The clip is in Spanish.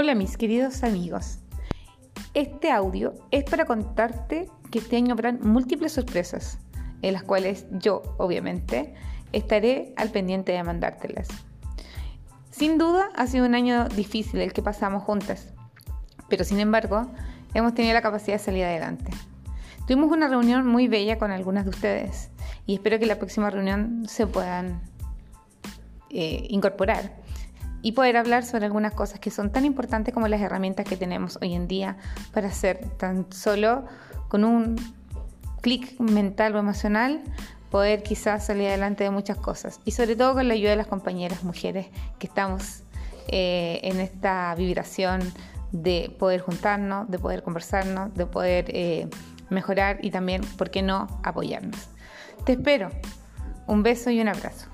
Hola mis queridos amigos. Este audio es para contarte que este año habrán múltiples sorpresas, en las cuales yo, obviamente, estaré al pendiente de mandártelas. Sin duda ha sido un año difícil el que pasamos juntas, pero sin embargo hemos tenido la capacidad de salir adelante. Tuvimos una reunión muy bella con algunas de ustedes y espero que la próxima reunión se puedan eh, incorporar y poder hablar sobre algunas cosas que son tan importantes como las herramientas que tenemos hoy en día para hacer tan solo con un clic mental o emocional poder quizás salir adelante de muchas cosas y sobre todo con la ayuda de las compañeras mujeres que estamos eh, en esta vibración de poder juntarnos, de poder conversarnos, de poder eh, mejorar y también, ¿por qué no?, apoyarnos. Te espero. Un beso y un abrazo.